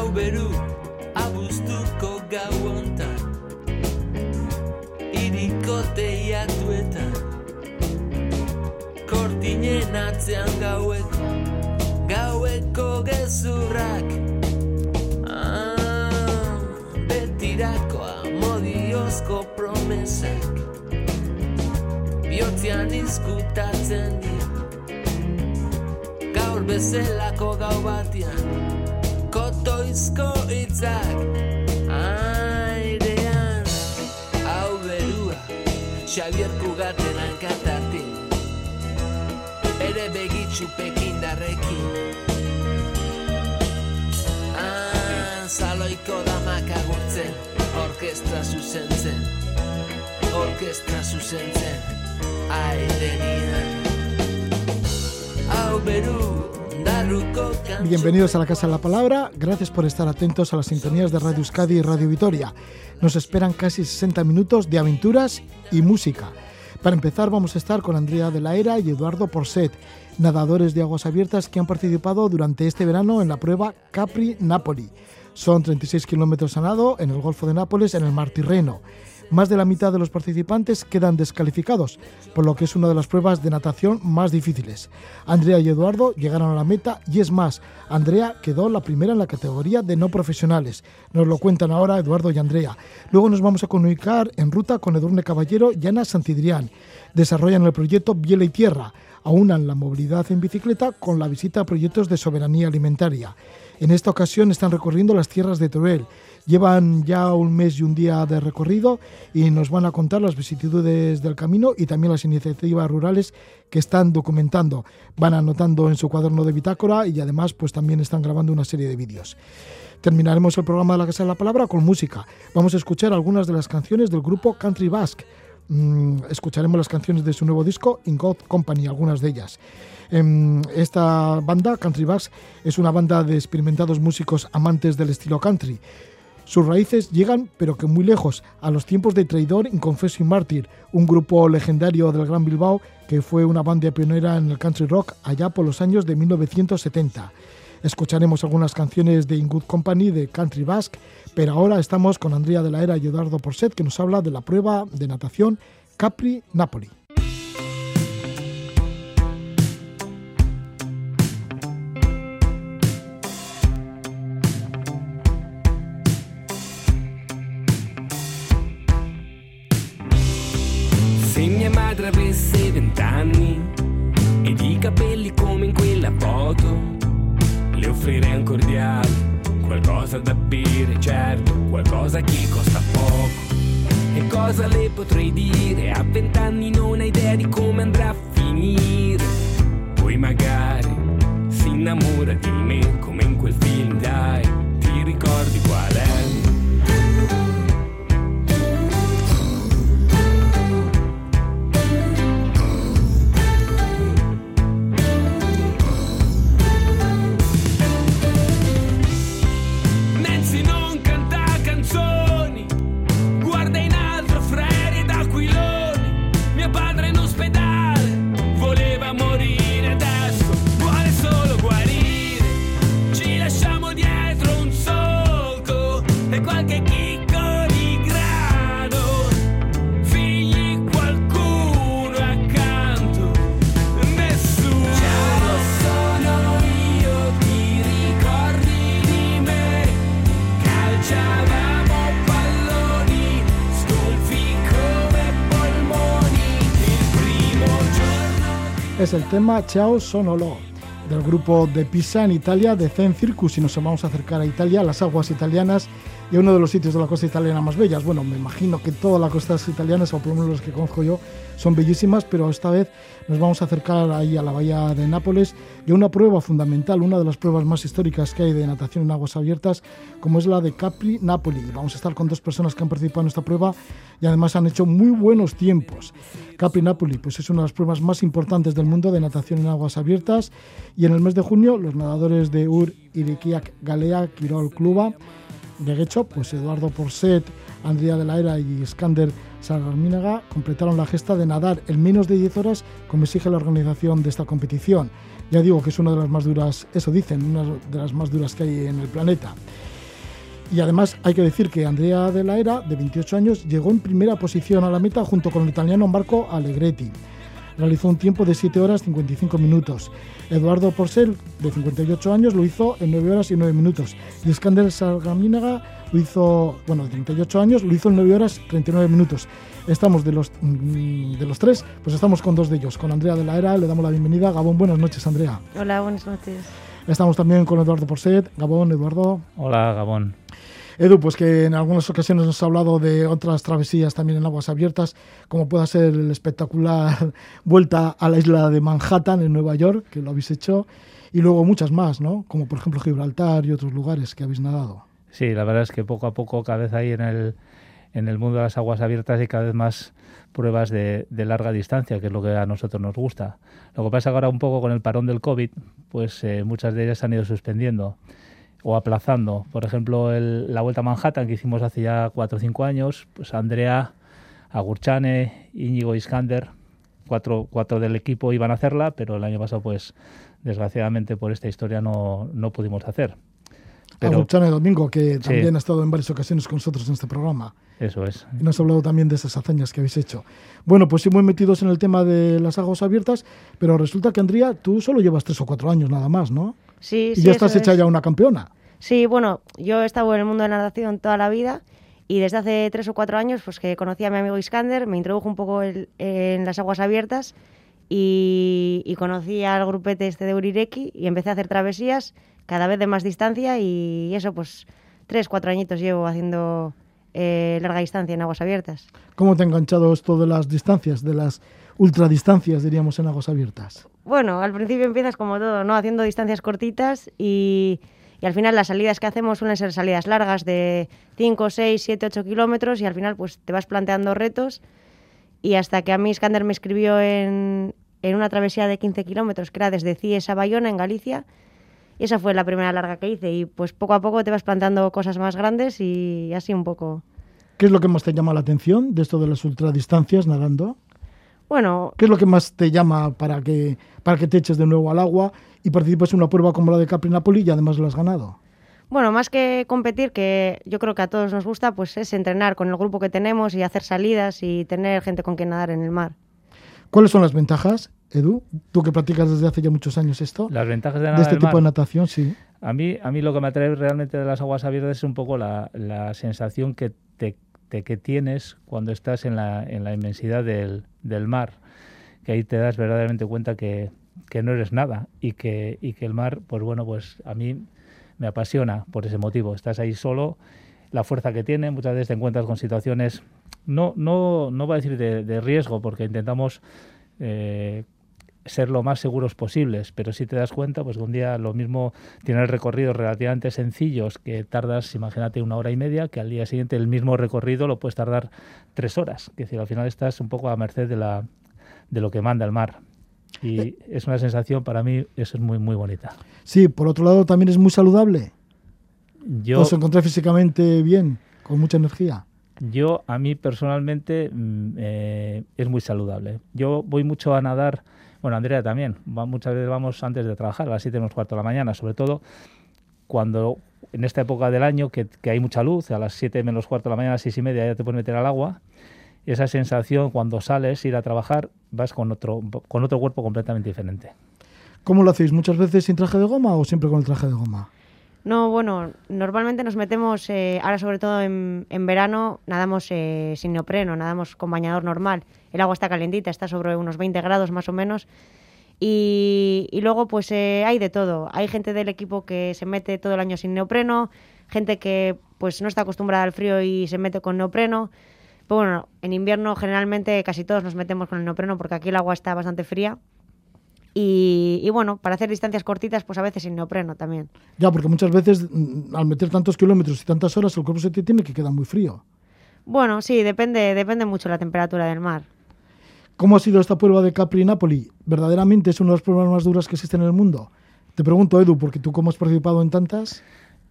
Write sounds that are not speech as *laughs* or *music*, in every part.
Hau beru abuztuko gau ontan Iriko teiatuetan Kortinen atzean gaueko Gaueko gezurrak. Ah, promesak Biotzean izkutatzen dira Gaur bezelako gau batian toizko itzak Aidean Hau berua Xabier Kugaten ankatati Ere begitxupekin darrekin. Ah, Zaloiko damak agurtzen Orkestra zuzentzen Orkestra zuzentzen Aidean Bienvenidos a la Casa de la Palabra, gracias por estar atentos a las sintonías de Radio Euskadi y Radio Vitoria. Nos esperan casi 60 minutos de aventuras y música. Para empezar vamos a estar con Andrea de la Era y Eduardo Porset, nadadores de aguas abiertas que han participado durante este verano en la prueba Capri-Napoli. Son 36 kilómetros a nado en el Golfo de Nápoles en el Mar Tirreno. Más de la mitad de los participantes quedan descalificados, por lo que es una de las pruebas de natación más difíciles. Andrea y Eduardo llegaron a la meta y es más, Andrea quedó la primera en la categoría de no profesionales. Nos lo cuentan ahora Eduardo y Andrea. Luego nos vamos a comunicar en ruta con Edurne Caballero y Ana Santidrián. Desarrollan el proyecto Biela y Tierra. Aunan la movilidad en bicicleta con la visita a proyectos de soberanía alimentaria. En esta ocasión están recorriendo las tierras de Teruel Llevan ya un mes y un día de recorrido y nos van a contar las vicisitudes del camino y también las iniciativas rurales que están documentando. Van anotando en su cuaderno de bitácora y además pues también están grabando una serie de vídeos. Terminaremos el programa de la Casa de la Palabra con música. Vamos a escuchar algunas de las canciones del grupo Country Basque. Mm, escucharemos las canciones de su nuevo disco In God Company, algunas de ellas. Em, esta banda, Country Basque, es una banda de experimentados músicos amantes del estilo country. Sus raíces llegan, pero que muy lejos, a los tiempos de Traidor, Inconfeso y Mártir, un grupo legendario del Gran Bilbao que fue una banda pionera en el country rock allá por los años de 1970. Escucharemos algunas canciones de In Good Company de Country Basque, pero ahora estamos con Andrea de la Era y Eduardo Porset que nos habla de la prueba de natación Capri Napoli. Le offrirei un cordiale, qualcosa da bere, certo, qualcosa che costa poco. E cosa le potrei dire? A vent'anni non hai idea di come andrà a finire. Poi magari si innamora di me come in quel film, dai, ti ricordi qual è? Es el tema Ciao Sono Lo del grupo de Pisa en Italia de Zen Circus. Y nos vamos a acercar a Italia, a las aguas italianas y uno de los sitios de la costa italiana más bellas. Bueno, me imagino que todas las costas italianas, o por lo menos las que conozco yo, son bellísimas, pero esta vez nos vamos a acercar ahí a la bahía de Nápoles y a una prueba fundamental, una de las pruebas más históricas que hay de natación en aguas abiertas, como es la de Capri Napoli. Vamos a estar con dos personas que han participado en esta prueba y además han hecho muy buenos tiempos. Capri Napoli pues es una de las pruebas más importantes del mundo de natación en aguas abiertas y en el mes de junio los nadadores de Ur Irikiak Galea Quirol Cluba hecho, pues Eduardo Porset, Andrea de la Era y Skander Sargarminaga completaron la gesta de nadar en menos de 10 horas como exige la organización de esta competición. Ya digo que es una de las más duras, eso dicen, una de las más duras que hay en el planeta. Y además hay que decir que Andrea de la Era, de 28 años, llegó en primera posición a la meta junto con el italiano Marco Allegretti. Realizó un tiempo de 7 horas 55 minutos. Eduardo Porcel, de 58 años, lo hizo en 9 horas y 9 minutos. Y Skander Sargaminaga lo hizo, bueno, de 38 años, lo hizo en 9 horas 39 minutos. Estamos de los, mm, de los tres, pues estamos con dos de ellos. Con Andrea de la Era, le damos la bienvenida. Gabón, buenas noches, Andrea. Hola, buenas noches. Estamos también con Eduardo Porcel. Gabón, Eduardo. Hola, Gabón. Edu, pues que en algunas ocasiones nos ha hablado de otras travesías también en aguas abiertas, como pueda ser el espectacular *laughs* vuelta a la isla de Manhattan en Nueva York, que lo habéis hecho, y luego muchas más, ¿no? Como por ejemplo Gibraltar y otros lugares que habéis nadado. Sí, la verdad es que poco a poco, cada vez hay en el, en el mundo de las aguas abiertas y cada vez más pruebas de, larga distancia, que es lo que a nosotros nos gusta. Lo que pasa ahora un poco con el parón del COVID, pues eh, muchas de ellas se han ido suspendiendo o aplazando. Por ejemplo, el, la Vuelta a Manhattan que hicimos hace ya cuatro o cinco años, pues Andrea, Agurchane, Íñigo Iskander, cuatro, cuatro del equipo iban a hacerla, pero el año pasado, pues desgraciadamente por esta historia no, no pudimos hacer. Pero, Agurchane Domingo, que también sí. ha estado en varias ocasiones con nosotros en este programa. Eso es. Y nos ha hablado también de esas hazañas que habéis hecho. Bueno, pues sí, muy metidos en el tema de las aguas abiertas, pero resulta que, Andrea, tú solo llevas tres o cuatro años nada más, ¿no? Sí, y ya estás hecha es. ya una campeona. Sí, bueno, yo he estado en el mundo de la natación toda la vida y desde hace tres o cuatro años pues que conocí a mi amigo Iskander, me introdujo un poco el, en las aguas abiertas y, y, conocí al grupete este de Urireki y empecé a hacer travesías cada vez de más distancia y eso pues tres, cuatro añitos llevo haciendo eh, larga distancia en aguas abiertas. ¿Cómo te ha enganchado esto de las distancias, de las ultradistancias, diríamos, en aguas abiertas? Bueno, al principio empiezas como todo, ¿no? Haciendo distancias cortitas y, y al final las salidas que hacemos suelen ser salidas largas de 5, 6, 7, 8 kilómetros y al final pues te vas planteando retos y hasta que a mí Iskander me escribió en, en una travesía de 15 kilómetros que era desde Cies a Bayona en Galicia y esa fue la primera larga que hice y pues poco a poco te vas planteando cosas más grandes y así un poco. ¿Qué es lo que más te llama la atención de esto de las ultradistancias nadando? Bueno, ¿qué es lo que más te llama para que para que te eches de nuevo al agua y participes en una prueba como la de Capri Napoli y además lo has ganado? Bueno, más que competir, que yo creo que a todos nos gusta, pues es entrenar con el grupo que tenemos y hacer salidas y tener gente con quien nadar en el mar. ¿Cuáles son las ventajas, Edu? Tú que practicas desde hace ya muchos años esto. Las ventajas de, de este tipo mar. de natación, sí. A mí, a mí lo que me atrae realmente de las aguas abiertas es un poco la, la sensación que, te, te, que tienes cuando estás en la, en la inmensidad del, del mar, que ahí te das verdaderamente cuenta que, que no eres nada y que, y que el mar, pues bueno, pues a mí me apasiona por ese motivo. Estás ahí solo, la fuerza que tiene, muchas veces te encuentras con situaciones, no, no, no voy a decir de, riesgo, porque intentamos eh, ser lo más seguros posibles, pero si te das cuenta, pues un día lo mismo tiene recorridos relativamente sencillos que tardas, imagínate, una hora y media, que al día siguiente el mismo recorrido lo puedes tardar tres horas. Es decir, al final estás un poco a merced de, la, de lo que manda el mar. Y es una sensación, para mí, eso es muy, muy bonita. Sí, por otro lado, también es muy saludable. Yo, ¿Os encontráis físicamente bien, con mucha energía? Yo, a mí personalmente, eh, es muy saludable. Yo voy mucho a nadar, bueno, Andrea también, va, muchas veces vamos antes de trabajar, a las 7 menos cuarto de la mañana, sobre todo cuando en esta época del año que, que, hay mucha luz, a las 7 menos cuarto de la mañana, a las 6 y media ya te puedes meter al agua, esa sensación cuando sales, ir a trabajar, vas con otro, con otro cuerpo completamente diferente. ¿Cómo lo hacéis? ¿Muchas veces sin traje de goma o siempre con el traje de goma? No, bueno, normalmente nos metemos, eh, ahora sobre todo en, en verano, nadamos eh, sin neopreno, nadamos con bañador normal. El agua está calentita, está sobre unos 20 grados más o menos. Y, y luego pues eh, hay de todo. Hay gente del equipo que se mete todo el año sin neopreno, gente que pues no está acostumbrada al frío y se mete con neopreno. Pero bueno, en invierno generalmente casi todos nos metemos con el neopreno porque aquí el agua está bastante fría. Y, y, bueno, para hacer distancias cortitas, pues a veces sin neopreno también. Ya, porque muchas veces mm, al meter tantos kilómetros y tantas horas, el cuerpo se te tiene que quedar muy frío. Bueno, sí, depende, depende mucho la temperatura del mar. ¿Cómo ha sido esta prueba de Capri Napoli? ¿Verdaderamente es una de las pruebas más duras que existen en el mundo? Te pregunto, Edu, porque tú cómo has participado en tantas.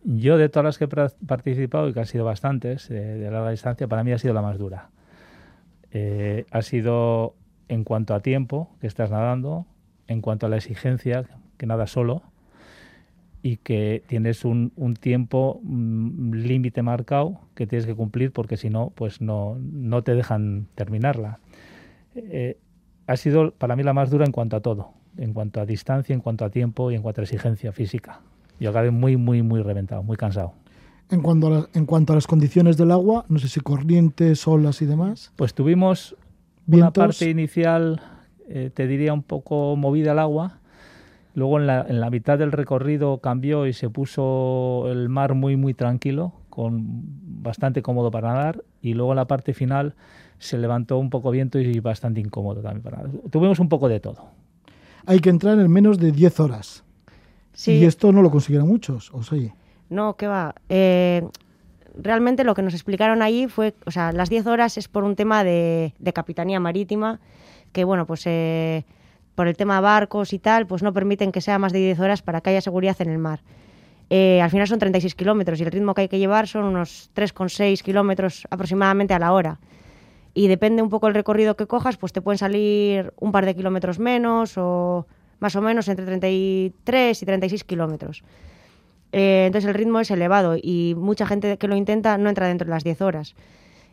Yo de todas las que he participado, y que han sido bastantes, eh, de larga distancia, para mí ha sido la más dura. Eh, ha sido en cuanto a tiempo que estás nadando, en cuanto a la exigencia, que nada solo, y que tienes un, un tiempo mm, límite marcado que tienes que cumplir porque si no, pues no, no te dejan terminarla. Eh, ha sido para mí la más dura en cuanto a todo, en cuanto a distancia, en cuanto a tiempo y en cuanto a exigencia física. Yo acabé muy, muy, muy reventado, muy cansado. En cuanto, a las, en cuanto a las condiciones del agua, no sé si corrientes, olas y demás. Pues tuvimos una parte inicial, eh, te diría, un poco movida al agua. Luego en la, en la, mitad del recorrido cambió y se puso el mar muy, muy tranquilo, con bastante cómodo para nadar. Y luego en la parte final se levantó un poco viento y bastante incómodo también para. Tuvimos un poco de todo. Hay que entrar en menos de 10 horas. Sí. Y esto no lo consiguieron muchos, ¿o sí? No, ¿qué va? Eh, realmente lo que nos explicaron allí fue, o sea, las 10 horas es por un tema de, de capitanía marítima, que bueno, pues eh, por el tema barcos y tal, pues no permiten que sea más de 10 horas para que haya seguridad en el mar. Eh, al final son 36 kilómetros y el ritmo que hay que llevar son unos 3,6 kilómetros aproximadamente a la hora. Y depende un poco el recorrido que cojas, pues te pueden salir un par de kilómetros menos o más o menos entre 33 y 36 kilómetros. Eh, entonces el ritmo es elevado y mucha gente que lo intenta no entra dentro de las 10 horas.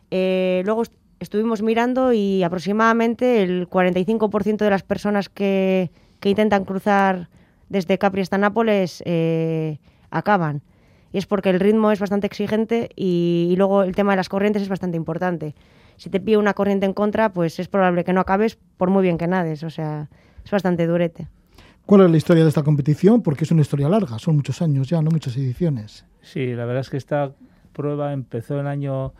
Eh, luego est estuvimos mirando y aproximadamente el 45% de las personas que, que, intentan cruzar desde Capri hasta Nápoles acaban. Y es porque el ritmo es bastante exigente y, y, luego el tema de las corrientes es bastante importante. Si te pide una corriente en contra, pues es probable que no acabes por muy bien que nades. O sea, es bastante durete. ¿Cuál es la historia de esta competición? Porque es una historia larga, son muchos años ya, no muchas ediciones. Sí, la verdad es que esta prueba empezó en el año,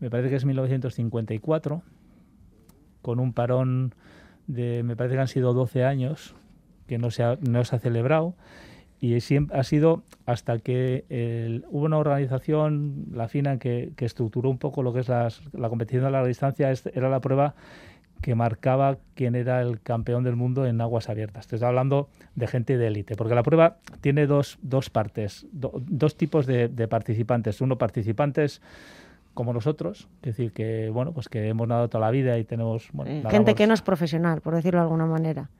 me parece que es 1954, con un parón de, me parece que han sido 12 años, que no se ha, no se ha celebrado. Y siempre, ha sido hasta que el, hubo una organización, la FINA, que, que, estructuró un poco lo que es las, la competición a larga distancia, era la prueba que marcaba quién era el campeón del mundo en aguas abiertas. Te estoy hablando de gente de élite, porque la prueba tiene dos, dos partes, do, dos tipos de, de, participantes. Uno, participantes como nosotros, es decir, que bueno, pues que hemos nadado toda la vida y tenemos bueno, eh, gente que no es profesional, por decirlo de alguna manera.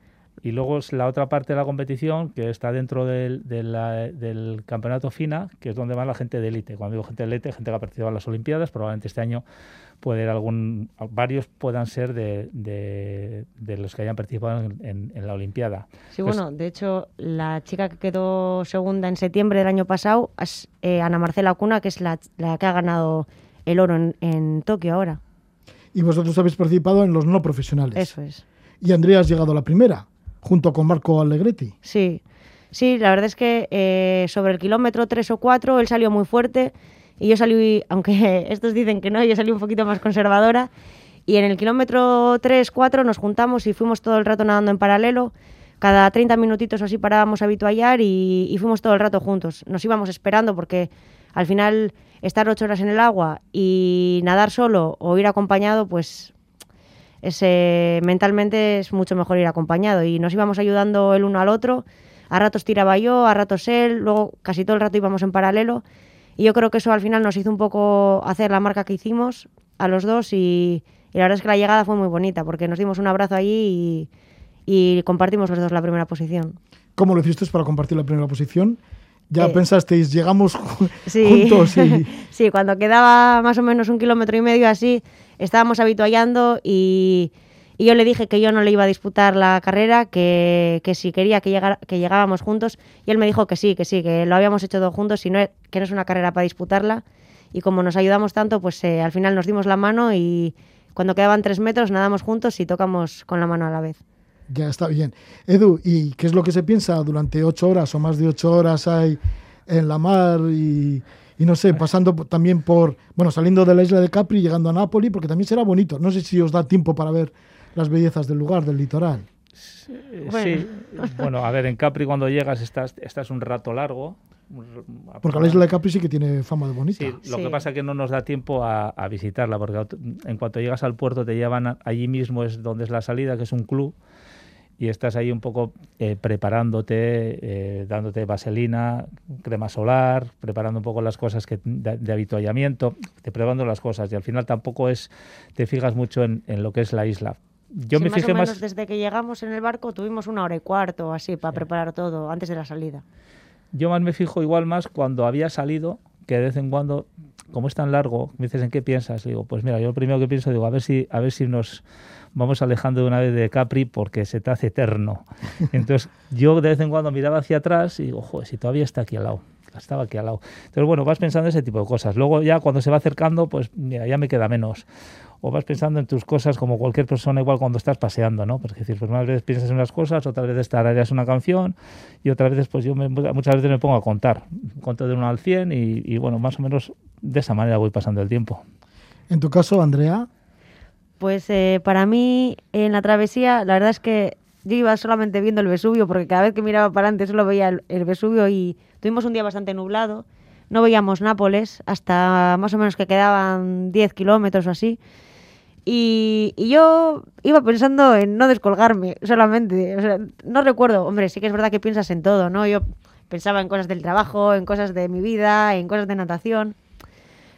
Y luego es la otra parte de la competición que está dentro del, del campeonato FINA, que es donde va la gente de élite. Cuando digo gente de élite, gente que ha participado en las Olimpiadas, probablemente este año puede haber algún, varios puedan ser de, de, de los que hayan participado en, en, en la Olimpiada. Sí, pues, bueno, de hecho, la chica que quedó segunda en septiembre del año pasado es eh, Ana Marcela Cuna, que es la, la, que ha ganado el oro en, en Tokio ahora. Y vosotros habéis participado en los no profesionales. Eso es. Y Andrea has llegado a la primera junto con Marco Allegretti. Sí, sí, la verdad es que eh, sobre el kilómetro 3 o 4 él salió muy fuerte y yo salí, aunque *laughs* estos dicen que no, yo salí un poquito más conservadora. Y en el kilómetro 3, 4 nos juntamos y fuimos todo el rato nadando en paralelo. Cada 30 minutitos o así parábamos a habituallar y, y fuimos todo el rato juntos. Nos íbamos esperando porque al final estar ocho horas en el agua y nadar solo o ir acompañado, pues ese, mentalmente es mucho mejor ir acompañado y nos íbamos ayudando el uno al otro. A ratos tiraba yo, a ratos él, luego casi todo el rato íbamos en paralelo. Y yo creo que eso al final nos hizo un poco hacer la marca que hicimos a los dos y, y la verdad es que la llegada fue muy bonita porque nos dimos un abrazo allí y, y compartimos los dos la primera posición. ¿Cómo lo hiciste para compartir la primera posición? ya eh, pensasteis, llegamos *laughs* sí. juntos y... *laughs* sí, cuando quedaba más o menos un kilómetro y medio así, estábamos habituallando y, y, yo le dije que yo no le iba a disputar la carrera, que, que si quería que, llegara, que llegábamos juntos, y él me dijo que sí, que sí, que lo habíamos hecho todos juntos, y no, que no es una carrera para disputarla, y como nos ayudamos tanto, pues eh, al final nos dimos la mano y cuando quedaban tres metros nadamos juntos y tocamos con la mano a la vez. Ya está bien. Edu, ¿y qué es lo que se piensa durante ocho horas o más de ocho horas hay en la mar y no sé, pasando también por, bueno, saliendo de la isla de Capri, llegando a Nápoles, porque también será bonito. No sé si os da tiempo para ver las bellezas del lugar, del litoral. Sí, bueno. sí. bueno, a ver, en Capri cuando llegas estás, estás un rato largo. Porque la isla de Capri sí que tiene fama de bonita. Sí, lo sí. que pasa es que no nos da tiempo a, a, visitarla, porque en cuanto llegas al puerto te llevan a, allí mismo, es donde es la salida, que es un club, y estás ahí un poco eh, preparándote, eh, dándote vaselina, crema solar, preparando un poco las cosas que, de, de, habituallamiento, te preparando las cosas y al final tampoco es te fijas mucho en, en lo que es la isla. Yo sí, me fijé más, o menos más desde que llegamos en el barco tuvimos una hora y cuarto así para sí. preparar todo antes de la salida. yo más me fijo igual más cuando había salido, que de vez en cuando, como es tan largo, me dices, ¿en qué piensas? digo, pues mira, yo lo primero que pienso, digo, a ver si, a ver si nos vamos alejando de una vez de Capri porque se te hace eterno. Entonces, yo de vez en cuando miraba hacia atrás y digo, si todavía está aquí al lado estaba aquí al lado. Entonces, bueno, vas pensando ese tipo de cosas. Luego ya cuando se va acercando, pues mira, ya me queda menos. O vas pensando en tus cosas como cualquier persona, igual cuando estás paseando, ¿no? Es decir, pues unas veces piensas en unas cosas, otras veces tarareas una canción y otras veces, pues yo muchas veces me pongo a contar. Conto de uno al 100 y, y bueno, más o menos de esa manera voy pasando el tiempo. En tu caso, Andrea. Pues eh, para mí, en la travesía, la verdad es que yo iba solamente viendo el Vesubio, porque cada vez que miraba para adelante solo veía el, Vesubio y tuvimos un día bastante nublado. No veíamos Nápoles hasta más o menos que quedaban 10 kilómetros o así. Y, yo iba pensando en no descolgarme solamente. O sea, no recuerdo, hombre, sí que es verdad que piensas en todo, ¿no? Yo pensaba en cosas del trabajo, en cosas de mi vida, en cosas de natación.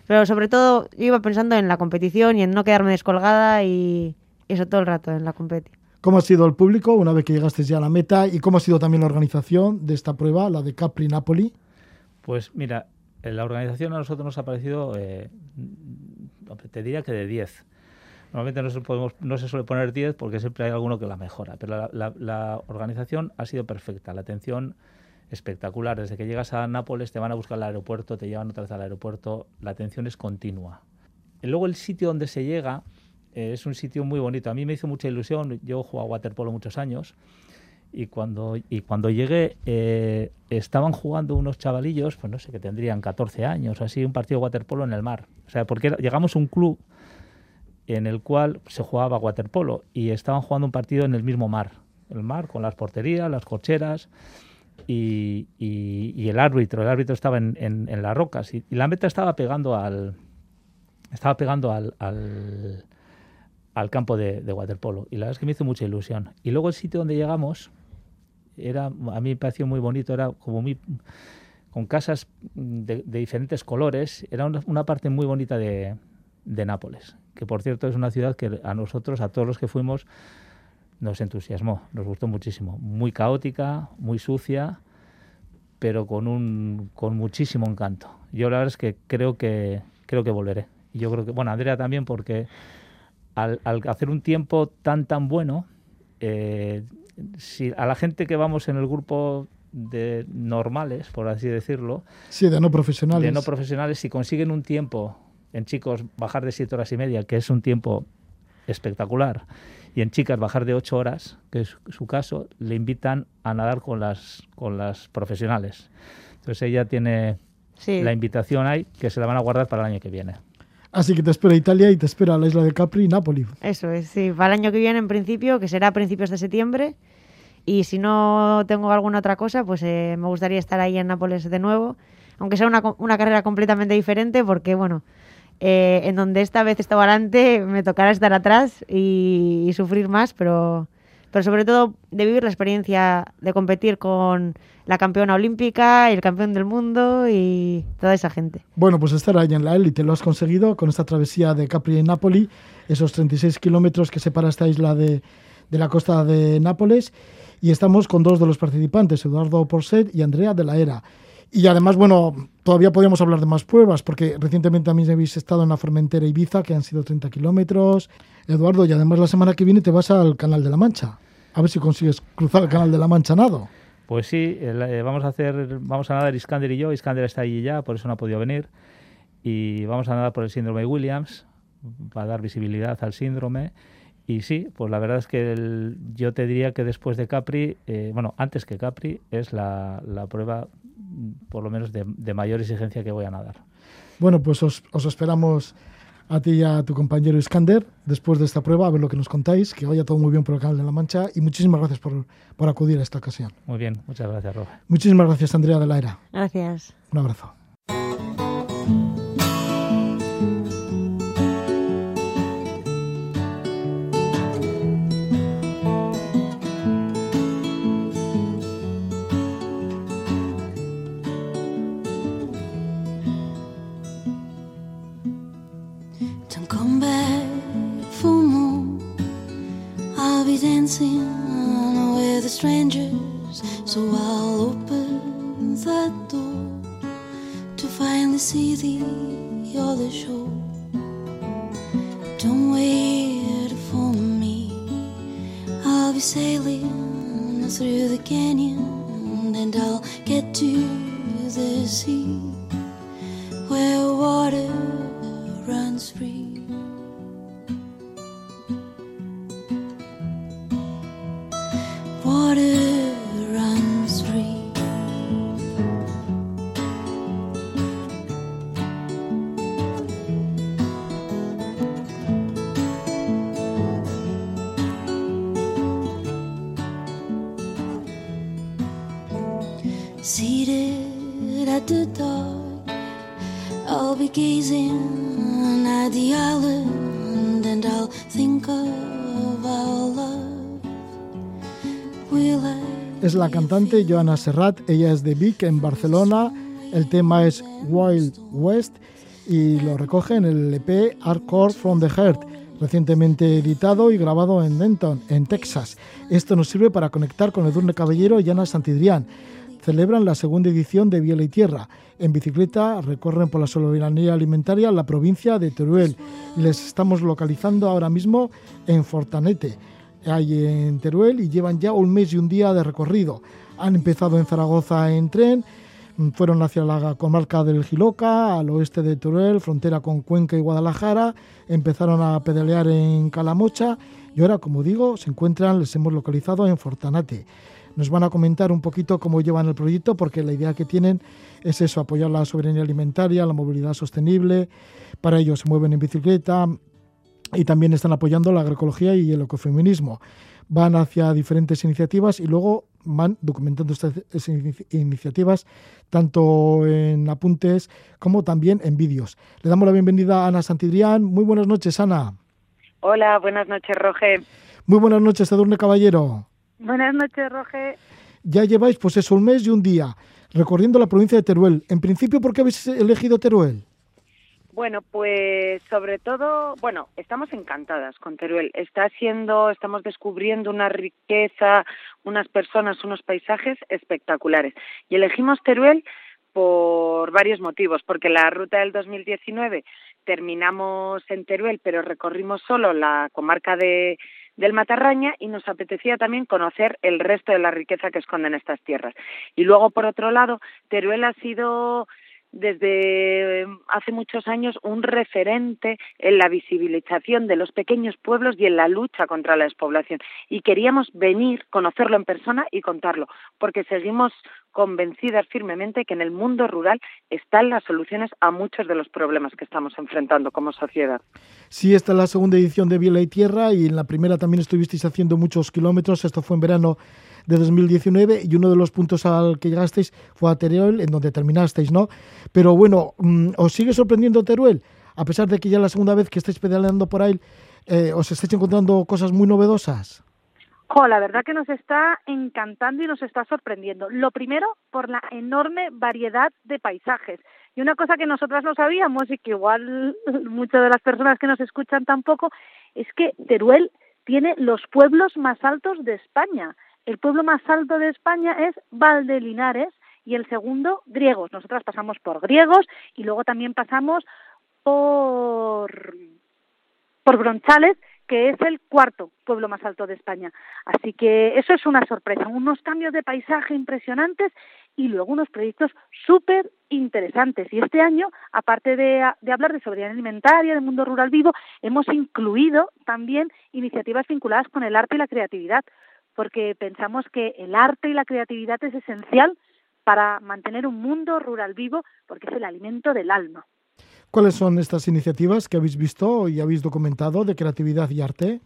Pero sobre todo yo iba pensando en la competición y en no quedarme descolgada y eso todo el rato en la competición. ¿Cómo ha sido el público una vez que llegaste ya a la meta y cómo ha sido también la organización de esta prueba, la de Capri Napoli? Pues mira, la organización a nosotros nos ha parecido, eh, te diría que de 10. Normalmente no se, podemos, no se suele poner 10 porque siempre hay alguno que la mejora, pero la, organización ha sido perfecta, la atención espectacular. Desde que llegas a Nápoles te van a buscar al aeropuerto, te llevan otra vez al aeropuerto, la atención es continua. Luego el sitio donde se llega eh, es un sitio muy bonito. A mí me hizo mucha ilusión. Yo jugado a waterpolo muchos años y cuando, y cuando llegué eh, estaban jugando unos chavalillos, pues no sé, que tendrían 14 años, así, un partido de waterpolo en el mar. O sea, porque llegamos a un club en el cual se jugaba waterpolo y estaban jugando un partido en el mismo mar. El mar con las porterías, las cocheras y, el árbitro. El árbitro estaba en, en, las rocas y, la meta estaba pegando al... Estaba pegando al al campo de, waterpolo. Y la verdad es que me hizo mucha ilusión. Y luego el sitio donde llegamos, era, a mí me pareció muy bonito, era como muy, con casas de, diferentes colores, era una, parte muy bonita de, de, Nápoles, que por cierto es una ciudad que a nosotros, a todos los que fuimos, nos entusiasmó, nos gustó muchísimo. Muy caótica, muy sucia, pero con, un, con muchísimo encanto. Yo la verdad es que creo que, creo que volveré. Y yo creo que, bueno, Andrea también porque al, hacer un tiempo tan tan bueno, eh, si a la gente que vamos en el grupo de normales, por así decirlo, sí, de no profesionales, de no profesionales, si consiguen un tiempo en chicos bajar de siete horas y media, que es un tiempo espectacular, y en chicas bajar de ocho horas, que es su caso, le invitan a nadar con las con las profesionales. Entonces ella tiene la invitación ahí que se la van a guardar para el año que viene. Así que te espera Italia y te espera la isla de Capri y Nápoles. Eso es, sí. Para el año que viene, en principio, que será a principios de septiembre. Y si no tengo alguna otra cosa, pues eh, me gustaría estar ahí en Nápoles de nuevo. Aunque sea una, una carrera completamente diferente, porque, bueno, eh, en donde esta vez estaba adelante, me tocará estar atrás y, sufrir más, pero pero sobre todo de vivir la experiencia de competir con la campeona olímpica y el campeón del mundo y toda esa gente. Bueno, pues estar ahí en la élite lo has conseguido con esta travesía de Capri y Nápoli, esos 36 kilómetros que separa esta isla de, de la costa de Nápoles. Y estamos con dos de los participantes, Eduardo Porset y Andrea de la Era. Y además, bueno, todavía podríamos hablar de más pruebas, porque recientemente también habéis estado en la Formentera Ibiza, que han sido 30 kilómetros. Eduardo, y además la semana que viene te vas al Canal de la Mancha. A ver si consigues cruzar el Canal de la Mancha nado. Pues sí, eh, vamos a hacer, vamos a nadar Iskander y yo. Iskander está allí ya, por eso no ha podido venir. Y vamos a nadar por el síndrome de Williams, para dar visibilidad al síndrome. Y sí, pues la verdad es que yo te diría que después de Capri, eh, bueno, antes que Capri, es la prueba por lo menos de, mayor exigencia que voy a nadar. Bueno, pues os, esperamos a ti y a tu compañero Iskander después de esta prueba, a ver lo que nos contáis, que vaya todo muy bien por el Canal de la Mancha y muchísimas gracias por, por acudir a esta ocasión. Muy bien, muchas gracias, Roja. Muchísimas gracias, Andrea de la Era. Gracias. Un abrazo. See the other shore. Don't wait for me. I'll be sailing through the canyon and I'll get to the sea Es la cantante Joana Serrat, ella es de Vic en Barcelona, el tema es Wild West y lo recoge en el EP Hardcore from the Heart, recientemente editado y grabado en Denton, en Texas. Esto nos sirve para conectar con Edurne Caballero y Ana Santidrián. Celebran la segunda edición de Viela y Tierra. En bicicleta recorren por la soberanía alimentaria la provincia de Teruel y les estamos localizando ahora mismo en Fortanete hay en Teruel y llevan ya un mes y un día de recorrido. Han empezado en Zaragoza en tren, fueron hacia la comarca del Giloca, al oeste de Teruel, frontera con Cuenca y Guadalajara, empezaron a pedalear en Calamocha y ahora, como digo, se encuentran, les hemos localizado en Fortanate. Nos van a comentar un poquito cómo llevan el proyecto, porque la idea que tienen es eso, apoyar la soberanía alimentaria, la movilidad sostenible. Para ello se mueven en bicicleta, y también están apoyando la agroecología y el ecofeminismo. Van hacia diferentes iniciativas y luego van documentando estas iniciativas tanto en apuntes como también en vídeos. Le damos la bienvenida a Ana Santidrián. Muy buenas noches, Ana. Hola, buenas noches, Roge. Muy buenas noches, Edurne Caballero. Buenas noches, Roge. Ya lleváis, pues eso, un mes y un día recorriendo la provincia de Teruel. En principio, ¿por qué habéis elegido Teruel? Bueno, pues sobre todo, bueno, estamos encantadas con Teruel. Está siendo, estamos descubriendo una riqueza, unas personas, unos paisajes espectaculares. Y elegimos Teruel por varios motivos, porque la ruta del 2019 terminamos en Teruel, pero recorrimos solo la comarca de, del Matarraña y nos apetecía también conocer el resto de la riqueza que esconden estas tierras. Y luego, por otro lado, Teruel ha sido desde hace muchos años un referente en la visibilización de los pequeños pueblos y en la lucha contra la despoblación. Y queríamos venir, conocerlo en persona y contarlo, porque seguimos convencidas firmemente que en el mundo rural están las soluciones a muchos de los problemas que estamos enfrentando como sociedad. Sí, esta es la segunda edición de Viela y Tierra y en la primera también estuvisteis haciendo muchos kilómetros, esto fue en verano de 2019 y uno de los puntos al que llegasteis fue a Teruel, en donde terminasteis, ¿no? Pero bueno, mm, ¿os sigue sorprendiendo Teruel? A pesar de que ya la segunda vez que estáis pedaleando por ahí, eh, ¿os estáis encontrando cosas muy novedosas? Jo, la verdad que nos está encantando y nos está sorprendiendo. Lo primero, por la enorme variedad de paisajes. Y una cosa que nosotras no sabíamos y que igual *laughs* muchas de las personas que nos escuchan tampoco, es que Teruel tiene los pueblos más altos de España. El pueblo más alto de España es Valdelinares y el segundo, Griegos. Nosotras pasamos por Griegos y luego también pasamos por, Bronchales, que es el cuarto pueblo más alto de España. Así que eso es una sorpresa, unos cambios de paisaje impresionantes y luego unos proyectos súper interesantes. Y este año, aparte de, de, hablar de soberanía alimentaria, del mundo rural vivo, hemos incluido también iniciativas vinculadas con el arte y la creatividad, porque pensamos que el arte y la creatividad es esencial para mantener un mundo rural vivo, porque es el alimento del alma. ¿Cuáles son estas iniciativas que habéis visto y habéis documentado de creatividad y arte?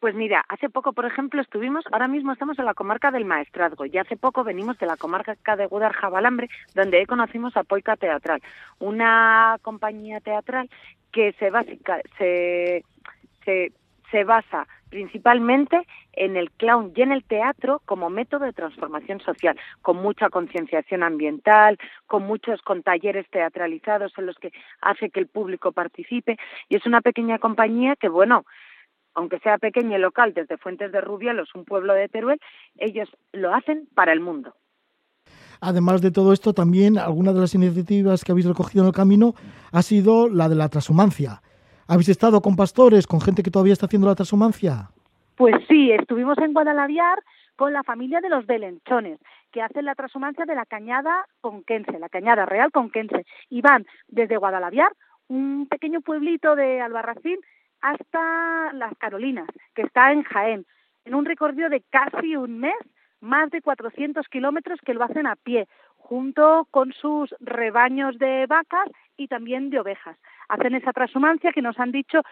Pues mira, hace poco, por ejemplo, estuvimos, ahora mismo estamos en la comarca del Maestrazgo y hace poco venimos de la comarca de Guadaljabalambre, donde ahí conocimos a Poica Teatral, una compañía teatral que se, básica, se, se, se basa principalmente en el clown y en el teatro como método de transformación social, con mucha concienciación ambiental, con muchos con talleres teatralizados en los que hace que el público participe y es una pequeña compañía que bueno, aunque sea pequeña y local desde Fuentes de Rubielos, un pueblo de Teruel, ellos lo hacen para el mundo. Además de todo esto, también alguna de las iniciativas que habéis recogido en el camino ha sido la de la transhumancia. ¿Habéis estado con pastores, con gente que todavía está haciendo la transhumancia? Pues sí, estuvimos en Guadalaviar con la familia de los Belenchones, que hacen la transhumancia de la cañada conquense, la cañada real conquense, y van desde Guadalaviar, un pequeño pueblito de Albarracín, hasta Las Carolinas, que está en Jaén, en un recorrido de casi un mes, más de 400 kilómetros que lo hacen a pie, junto con sus rebaños de vacas y también de ovejas. Hacen esa transhumancia que nos han dicho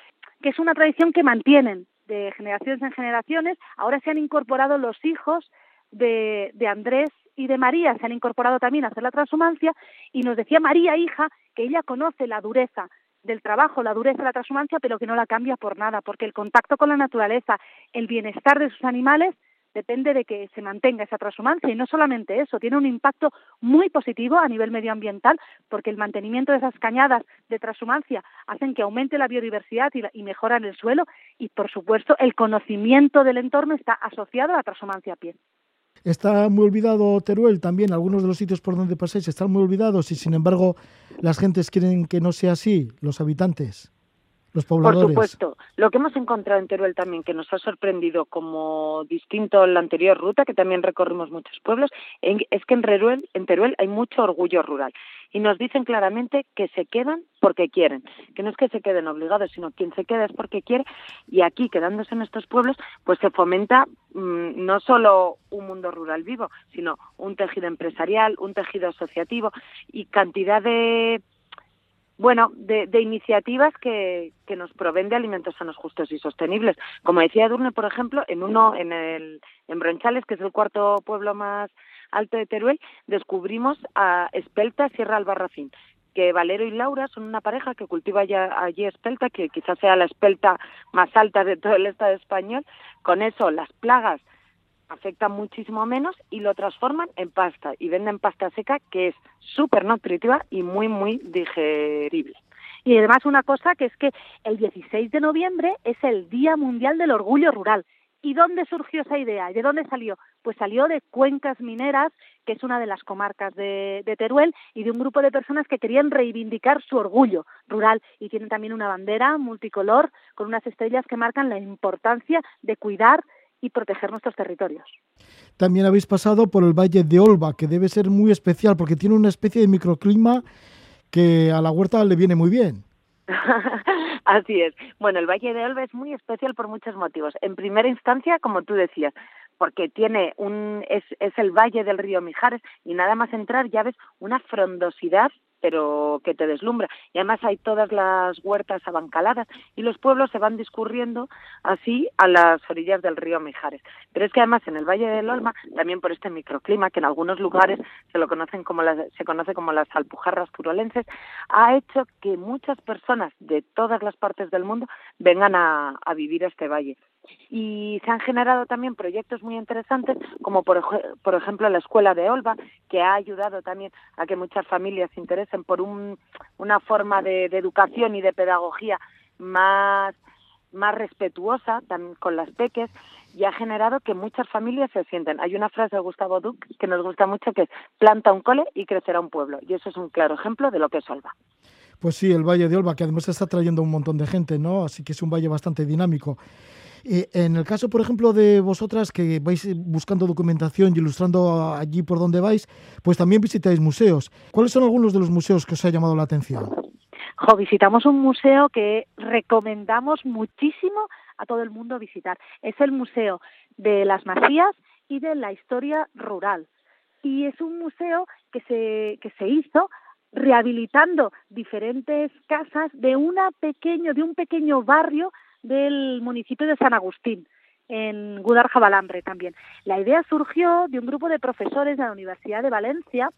que es una tradición que mantienen de generaciones en generaciones. Ahora se han incorporado los hijos de, de Andrés y de María, se han incorporado también a hacer la transhumancia y nos decía María, hija, que ella conoce la dureza del trabajo, la dureza de la transhumancia, pero que no la cambia por nada, porque el contacto con la naturaleza, el bienestar de sus animales, depende de que se mantenga esa transhumancia. Y no solamente eso, tiene un impacto muy positivo a nivel medioambiental, porque el mantenimiento de esas cañadas de transhumancia hacen que aumente la biodiversidad y, y mejoran el suelo. Y, por supuesto, el conocimiento del entorno está asociado a la transhumancia a pie. Está muy olvidado Teruel también, algunos de los sitios por donde pasáis están muy olvidados y sin embargo las gentes quieren que no sea así, los habitantes, los pobladores. Por supuesto. Lo que hemos encontrado en Teruel también, que nos ha sorprendido como distinto a la anterior ruta, que también recorrimos muchos pueblos, es que en Teruel, en Teruel hay mucho orgullo rural y nos dicen claramente que se quedan porque quieren, que no es que se queden obligados, sino quien se queda es porque quiere y aquí quedándose en estos pueblos pues se fomenta mmm, no solo un mundo rural vivo, sino un tejido empresarial, un tejido asociativo y cantidad de bueno, de, de iniciativas que, que, nos proveen de alimentos sanos, justos y sostenibles. Como decía Durne, por ejemplo, en uno, en el, en Bronchales, que es el cuarto pueblo más Alto de Teruel, descubrimos a Espelta Sierra Albarracín, que Valero y Laura son una pareja que cultiva ya allí espelta, que quizás sea la espelta más alta de todo el Estado español. Con eso las plagas afectan muchísimo menos y lo transforman en pasta y venden pasta seca que es súper nutritiva y muy, muy digerible. Y además una cosa que es que el 16 de noviembre es el Día Mundial del Orgullo Rural ¿Y dónde surgió esa idea? ¿De dónde salió? Pues salió de Cuencas Mineras, que es una de las comarcas de, de, Teruel, y de un grupo de personas que querían reivindicar su orgullo rural. Y tienen también una bandera multicolor con unas estrellas que marcan la importancia de cuidar y proteger nuestros territorios. También habéis pasado por el Valle de Olba, que debe ser muy especial porque tiene una especie de microclima que a la huerta le viene muy bien. *laughs* Así es. Bueno, el Valle de Olva es muy especial por muchos motivos. En primera instancia, como tú decías, porque tiene un es, es el valle del río Mijares y nada más entrar ya ves una frondosidad pero que te deslumbra. Y además hay todas las huertas abancaladas y los pueblos se van discurriendo así a las orillas del río Mijares. Pero es que además en el Valle del Olma, también por este microclima, que en algunos lugares se lo conocen como las, se conoce como las alpujarras turolenses, ha hecho que muchas personas de todas las partes del mundo vengan a, a vivir a este valle y se han generado también proyectos muy interesantes como por, por ejemplo la escuela de Olva que ha ayudado también a que muchas familias se interesen por un, una forma de, de educación y de pedagogía más más respetuosa también con las peques y ha generado que muchas familias se sienten. Hay una frase de Gustavo Duc que nos gusta mucho que es planta un cole y crecerá un pueblo y eso es un claro ejemplo de lo que es Olva. Pues sí, el Valle de Olva, que además está trayendo un montón de gente, ¿no? Así que es un valle bastante dinámico. En el caso, por ejemplo, de vosotras que vais buscando documentación y ilustrando allí por donde vais, pues también visitáis museos. ¿Cuáles son algunos de los museos que os ha llamado la atención? Jo, visitamos un museo que recomendamos muchísimo a todo el mundo visitar. Es el Museo de las Masías y de la Historia Rural. Y es un museo que se, que se hizo rehabilitando diferentes casas de una pequeño, de un pequeño barrio del municipio de San Agustín, en Gudarja Balambre también. La idea surgió de un grupo de profesores de la Universidad de Valencia,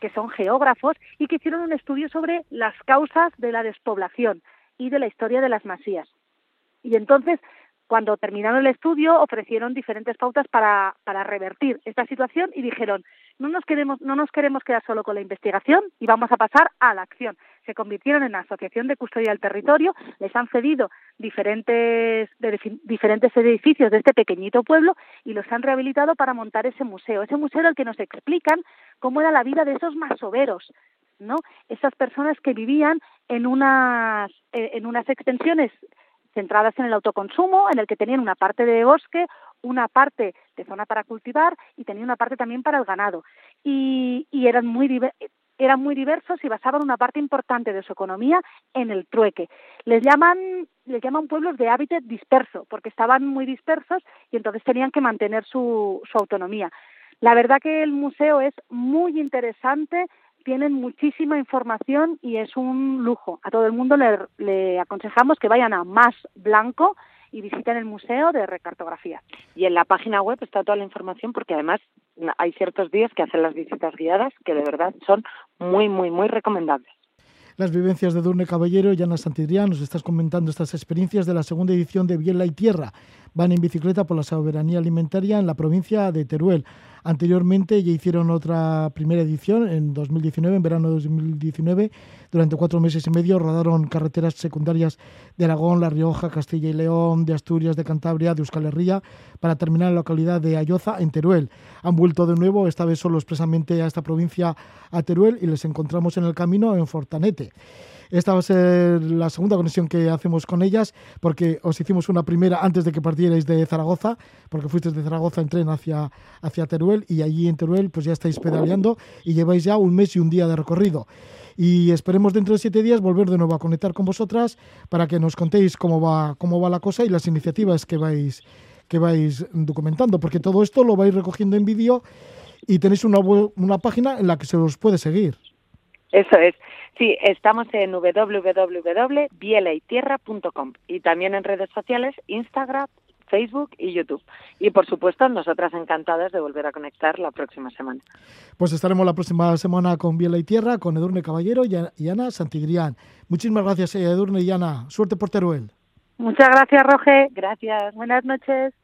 que son geógrafos, y que hicieron un estudio sobre las causas de la despoblación y de la historia de las masías. Y entonces, cuando terminaron el estudio, ofrecieron diferentes pautas para, para revertir esta situación y dijeron, no nos, queremos, no nos queremos quedar solo con la investigación y vamos a pasar a la acción. Se convirtieron en asociación de custodia del territorio, les han cedido diferentes, diferentes edificios de este pequeñito pueblo y los han rehabilitado para montar ese museo. Ese museo el que nos explican cómo era la vida de esos masoveros, ¿no? Esas personas que vivían en unas, eh, en unas extensiones centradas en el autoconsumo, en el que tenían una parte de bosque, una parte de zona para cultivar y tenían una parte también para el ganado. Y, y eran muy eran muy diversos y basaban una parte importante de su economía en el trueque. Les llaman, les llaman pueblos de hábitat disperso, porque estaban muy dispersos y entonces tenían que mantener su, autonomía. La verdad que el museo es muy interesante, tienen muchísima información y es un lujo. A todo el mundo le, le aconsejamos que vayan a Más Blanco, y visiten el museo de recartografía. Y en la página web está toda la información porque además hay ciertos días que hacen las visitas guiadas que de verdad son muy, muy, muy recomendables. Las vivencias de Durne Caballero y Ana Santidrián nos estás comentando estas experiencias de la segunda edición de Biela y Tierra. Van en bicicleta por la soberanía alimentaria en la provincia de Teruel. Anteriormente ya hicieron otra primera edición en 2019, en verano de 2019. Durante cuatro meses y medio rodaron carreteras secundarias de Aragón, La Rioja, Castilla y León, de Asturias, de Cantabria, de Euskal Herria, para terminar en la localidad de Ayoza, en Teruel. Han vuelto de nuevo, esta vez solo expresamente a esta provincia, a Teruel, y les encontramos en el camino en Fortanete. Esta va a ser la segunda conexión que hacemos con ellas, porque os hicimos una primera antes de que partierais de Zaragoza, porque fuisteis de Zaragoza en tren hacia, hacia Teruel y allí en Teruel pues ya estáis pedaleando y lleváis ya un mes y un día de recorrido. Y esperemos dentro de siete días volver de nuevo a conectar con vosotras para que nos contéis cómo va, cómo va la cosa y las iniciativas que vais, que vais documentando, porque todo esto lo vais recogiendo en vídeo y tenéis una, una página en la que se os puede seguir. Eso es. Sí, estamos en www.bielaytierra.com y también en redes sociales, Instagram, Facebook y YouTube. Y por supuesto, nosotras encantadas de volver a conectar la próxima semana. Pues estaremos la próxima semana con Biela y Tierra, con Edurne Caballero y Ana Santigrián. Muchísimas gracias, eh, Edurne y Ana. Suerte por Teruel. Muchas gracias, Roge. Gracias. Buenas noches.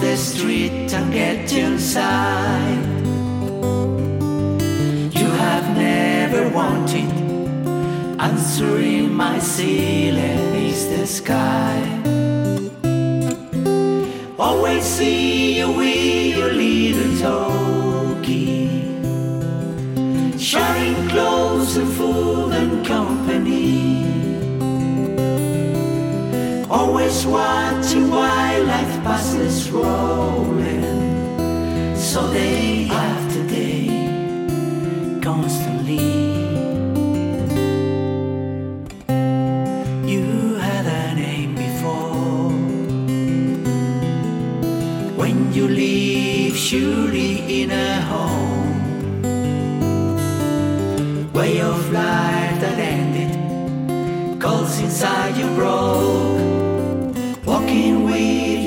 The street and get inside. you have never wanted. Answering my ceiling is the sky. Always see you with your little talkie. Sharing clothes and food and company. always watching why life passes rolling. So day after day, constantly. You had a name before. When you leave, surely in a home, way of life that ended, calls inside your broke.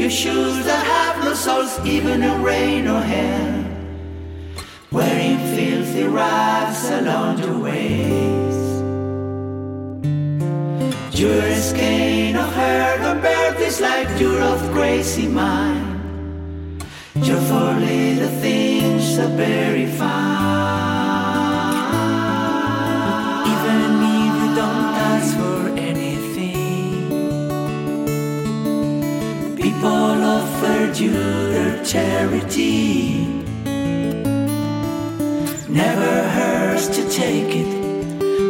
Your shoes that have no soles, even in rain or hail. Wearing filthy rags along the ways. Your skein of hair and bird is like your of crazy mind. Your four little things are very fine. Charity. Never hurts to take it.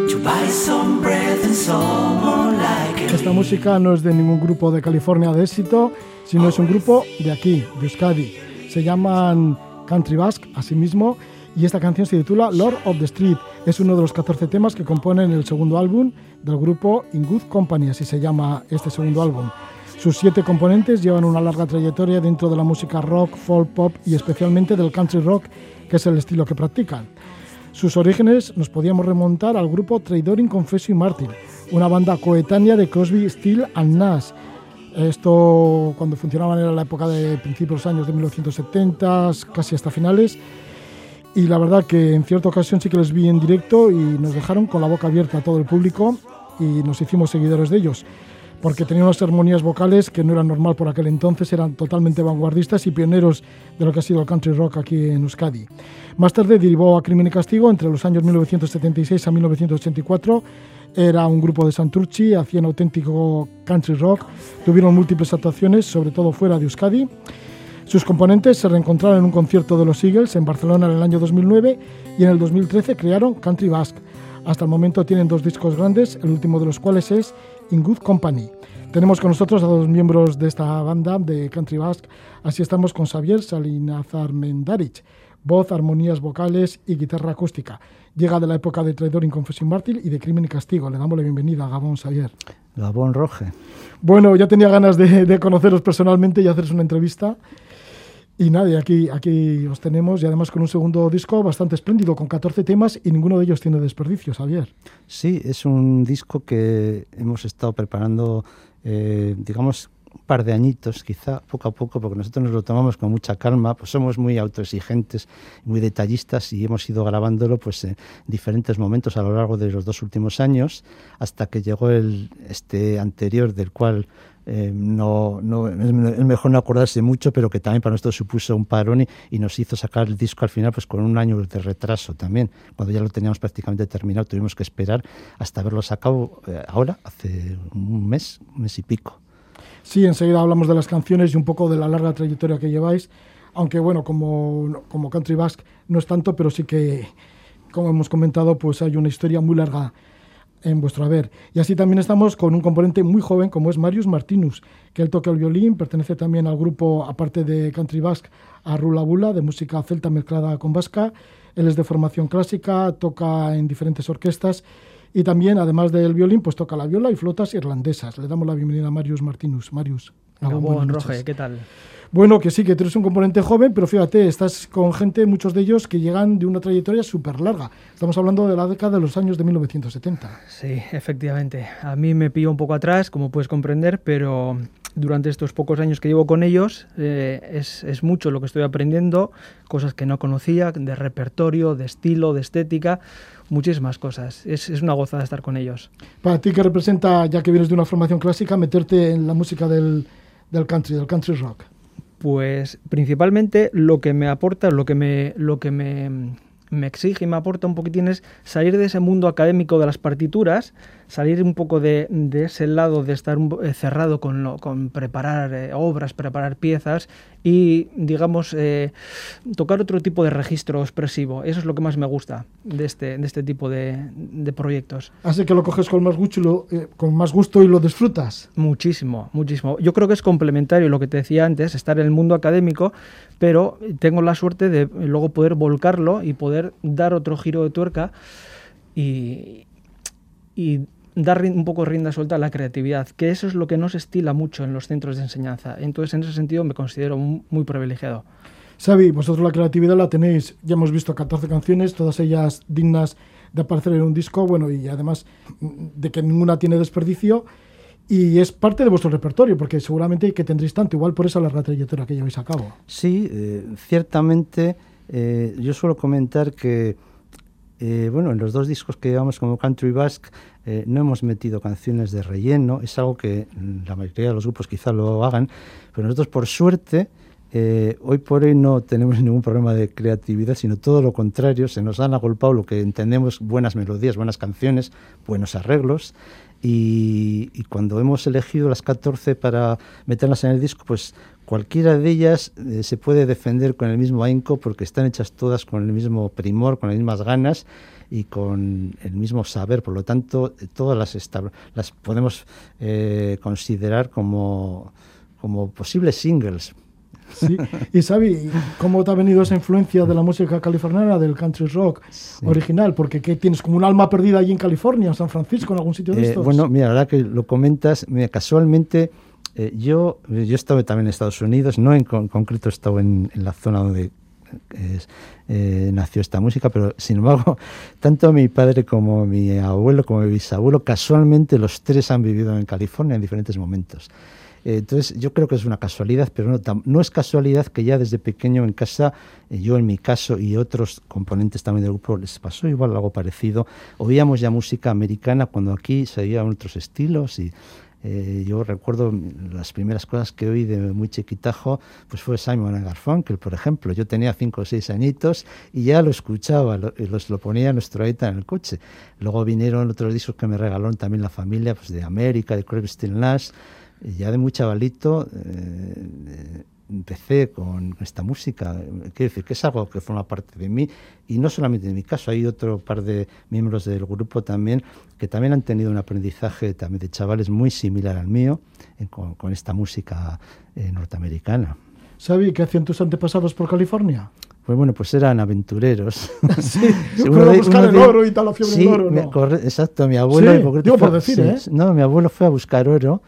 To buy some and some more like it. Esta música no es de ningún grupo de California de éxito, sino es un grupo de aquí, de Euskadi se llaman Country Basque, asimismo, y esta canción se titula Lord of the Street. Es uno de los 14 temas que componen el segundo álbum del grupo In Good Company, así se llama este segundo álbum. Sus siete componentes llevan una larga trayectoria dentro de la música rock, folk, pop y especialmente del country rock, que es el estilo que practican. Sus orígenes nos podíamos remontar al grupo Traidoring Confessio y Martin, una banda coetánea de Crosby, Steel and Nash. Esto cuando funcionaban era la época de principios años de 1970, casi hasta finales. Y la verdad que en cierta ocasión sí que les vi en directo y nos dejaron con la boca abierta a todo el público y nos hicimos seguidores de ellos porque tenían unas armonías vocales que no eran normal por aquel entonces, eran totalmente vanguardistas y pioneros de lo que ha sido el country rock aquí en Euskadi. Más tarde derivó a Crimen y Castigo entre los años 1976 a 1984. Era un grupo de Santurci, hacían auténtico country rock, tuvieron múltiples actuaciones, sobre todo fuera de Euskadi. Sus componentes se reencontraron en un concierto de los Eagles en Barcelona en el año 2009 y en el 2013 crearon Country Basque. Hasta el momento tienen dos discos grandes, el último de los cuales es In Good Company. Tenemos con nosotros a dos miembros de esta banda de Country Basque. Así estamos con Xavier Salinazar Mendaric, voz, armonías vocales y guitarra acústica. Llega de la época de Traidor, Inconfesión Mártir y de Crimen y Castigo. Le damos la bienvenida a Gabón Xavier. Gabón Roge. Bueno, ya tenía ganas de, de conoceros personalmente y haceros una entrevista. Y nada, aquí, aquí os tenemos y además con un segundo disco bastante espléndido, con 14 temas y ninguno de ellos tiene desperdicio, Javier. Sí, es un disco que hemos estado preparando, eh, digamos, un par de añitos, quizá poco a poco, porque nosotros nos lo tomamos con mucha calma, pues somos muy autoexigentes, muy detallistas y hemos ido grabándolo pues en diferentes momentos a lo largo de los dos últimos años, hasta que llegó el este anterior del cual eh, no, no, es mejor no acordarse mucho, pero que también para nosotros supuso un parón y, nos hizo sacar el disco al final pues con un año de retraso también. Cuando ya lo teníamos prácticamente terminado, tuvimos que esperar hasta haberlo sacado eh, ahora, hace un mes, un mes y pico. Sí, enseguida hablamos de las canciones y un poco de la larga trayectoria que lleváis, aunque bueno, como, como Country Basque no es tanto, pero sí que, como hemos comentado, pues hay una historia muy larga en vuestro haber. Y así también estamos con un componente muy joven como es Marius Martinus, que él toca el violín, pertenece también al grupo, aparte de Country Basque, a Rula Bula, de música celta mezclada con vasca. Él es de formación clásica, toca en diferentes orquestas y también, además del violín, pues toca la viola y flotas irlandesas. Le damos la bienvenida a Marius Martinus. Marius. Gabón, Roge, ¿qué tal? Bueno, que sí, que tú eres un componente joven, pero fíjate, estás con gente, muchos de ellos, que llegan de una trayectoria súper larga. Estamos hablando de la década de los años de 1970. Sí, efectivamente. A mí me pillo un poco atrás, como puedes comprender, pero durante estos pocos años que llevo con ellos eh, es, es, mucho lo que estoy aprendiendo, cosas que no conocía, de repertorio, de estilo, de estética, muchísimas cosas. Es, es una gozada estar con ellos. Para ti, ¿qué representa, ya que vienes de una formación clásica, meterte en la música del, del country, del country rock? Pues principalmente lo que me aporta, lo que me, lo que me, me exige y me aporta un poquitín es salir de ese mundo académico de las partituras salir un poco de, ese lado de estar eh, cerrado con, lo, con preparar eh, obras, preparar piezas y, digamos, eh, tocar otro tipo de registro expresivo. Eso es lo que más me gusta de este, de este tipo de, proyectos. Así que lo coges con más, gusto y lo, con más gusto y lo disfrutas. Muchísimo, muchísimo. Yo creo que es complementario lo que te decía antes, estar en el mundo académico, pero tengo la suerte de luego poder volcarlo y poder dar otro giro de tuerca y, y dar un poco rienda suelta a la creatividad, que eso es lo que no se estila mucho en los centros de enseñanza. Entonces, en ese sentido, me considero muy privilegiado. Xavi, vosotros la creatividad la tenéis, ya hemos visto 14 canciones, todas ellas dignas de aparecer en un disco, bueno, y además de que ninguna tiene desperdicio, y es parte de vuestro repertorio, porque seguramente que tendréis tanto, igual por esa larga trayectoria que lleváis a cabo. Sí, eh, ciertamente, eh, yo suelo comentar que eh, bueno, en los dos discos que llevamos como Country Basque eh, no hemos metido canciones de relleno, es algo que la mayoría de los grupos quizá lo hagan, pero nosotros por suerte eh, hoy por hoy no tenemos *laughs* ningún problema de creatividad, sino todo lo contrario, se nos han agolpado lo que entendemos buenas melodías, buenas canciones, buenos arreglos, y, cuando hemos elegido las 14 para meterlas en el disco, pues cualquiera de ellas eh, se puede defender con el mismo ahínco porque están hechas todas con el mismo primor, con las mismas ganas y con el mismo saber. Por lo tanto, todas las, las podemos eh, considerar como, como posibles singles. Sí. Y Xavi, ¿cómo te ha venido esa influencia de la música californiana, del country rock original? Porque ¿qué tienes como un alma perdida allí en California, en San Francisco, en algún sitio de Eh, estos. bueno, mira, ahora que lo comentas, mira, casualmente eh, yo, yo he estado también en Estados Unidos, no en con- concreto he estado en, en la zona donde es- eh, nació esta música, pero sin embargo, *laughs* tanto mi padre como mi abuelo como mi bisabuelo, casualmente los tres han vivido en California en diferentes momentos. Eh, Entonces, yo creo que es una casualidad, pero no, no es casualidad que ya desde pequeño en casa, eh, yo en mi caso y otros componentes también del grupo, les pasó igual algo parecido. Oíamos ya música americana cuando aquí se oían otros estilos y eh, yo recuerdo las primeras cosas que oí de muy chiquitajo, pues fue Simon Garfunkel, por ejemplo. Yo tenía cinco o seis añitos y ya lo escuchaba, lo, y los, lo ponía nuestro aita en el coche. Luego vinieron otros discos que me regalaron también la familia, pues de América, de Crosby, Stills Nash. Ya de muy chavalito eh, empecé con esta música. Quiero decir que es algo que forma parte de mí y no solamente en mi caso, hay otro par de miembros del grupo también que también han tenido un aprendizaje también de chavales muy similar al mío eh, con, con esta música eh, norteamericana. Xavi, ¿qué hacían tus antepasados por California? Pues bueno, pues eran aventureros. *laughs* Sí, *laughs* fueron a de- buscar el de- oro y tal, la fiebre sí, del oro, ¿no? corre- exacto, mi abuelo. Sí, digo por fue- decir, sí, ¿eh? No, mi abuelo fue a buscar oro,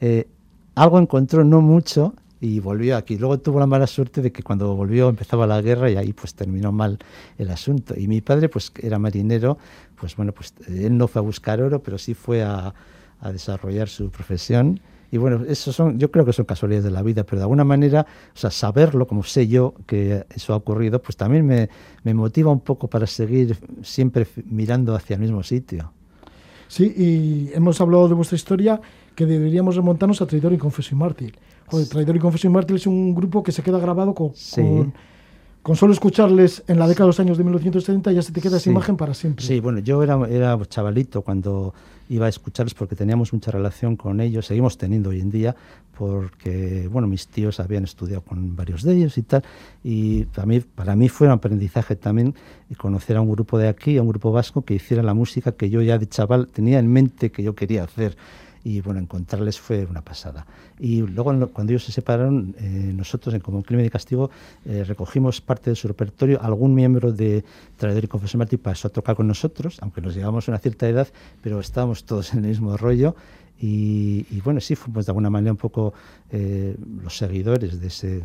eh, algo encontró, no mucho, y volvió aquí. Luego tuvo la mala suerte de que cuando volvió empezaba la guerra y ahí pues terminó mal el asunto. Y mi padre, pues era marinero, pues bueno, pues él no fue a buscar oro, pero sí fue a, a desarrollar su profesión. Y bueno, eso son, yo creo que son casualidades de la vida, pero de alguna manera, o sea, saberlo, como sé yo que eso ha ocurrido, pues también me, me motiva un poco para seguir siempre mirando hacia el mismo sitio. Sí, y hemos hablado de vuestra historia que deberíamos remontarnos a Traidor y Confeso y Mártir. Joder, Traidor y Confeso y Mártir es un grupo que se queda grabado con, Sí. con, con solo escucharles en la década de los años de 1970 ya se te queda esa Sí. imagen para siempre. Sí, bueno, yo era, era chavalito cuando iba a escucharlos porque teníamos mucha relación con ellos, seguimos teniendo hoy en día, porque, bueno, mis tíos habían estudiado con varios de ellos y tal, y para mí, para mí fue un aprendizaje también conocer a un grupo de aquí, a un grupo vasco que hiciera la música que yo ya de chaval tenía en mente que yo quería hacer. Y bueno, encontrarles fue una pasada. Y luego, cuando ellos se separaron, eh, nosotros, en Como Crimen y Castigo, eh, recogimos parte de su repertorio. Algún miembro de Traidor y Confesión Martí pasó a tocar con nosotros, aunque nos llevamos a una cierta edad, pero estábamos todos en el mismo rollo. Y, y bueno, sí fuimos de alguna manera un poco eh, los seguidores de ese,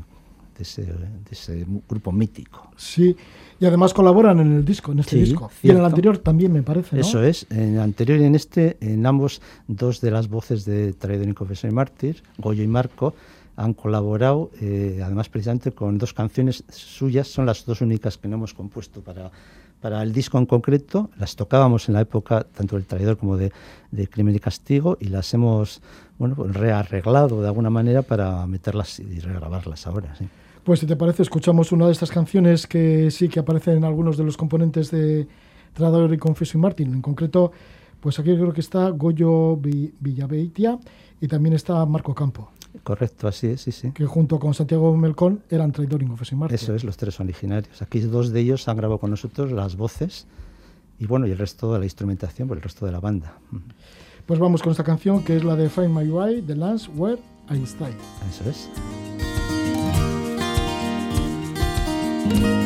de, ese, de ese grupo mítico. Sí, y además colaboran en el disco, en este Sí, disco. Y en el anterior también, me parece, ¿no? Eso es, en el anterior y en este, en ambos, dos de las voces de Traidor y Confesión y Mártir, Goyo y Marco, han colaborado, eh, además precisamente con dos canciones suyas, son las dos únicas que no hemos compuesto para, para el disco en concreto, las tocábamos en la época tanto del Traidor como de, de Crimen y Castigo y las hemos bueno, pues rearreglado de alguna manera para meterlas y regrabarlas ahora. Sí. Pues si te parece, escuchamos una de estas canciones que sí que aparecen en algunos de los componentes de Traidor y Confeso y Martín. En concreto, pues aquí creo que está Goyo Vi- Villaveitia y también está Marco Campo, Correcto, así es, sí, sí. que junto con Santiago Melcón eran Traidor y Confeso y Martín. Eso es, los tres originarios. Aquí dos de ellos han grabado con nosotros las voces y bueno, y el resto de la instrumentación por el resto de la banda. Pues vamos con esta canción que es la de Find My Way, The Lands Where I Stay. Eso es. Thank you.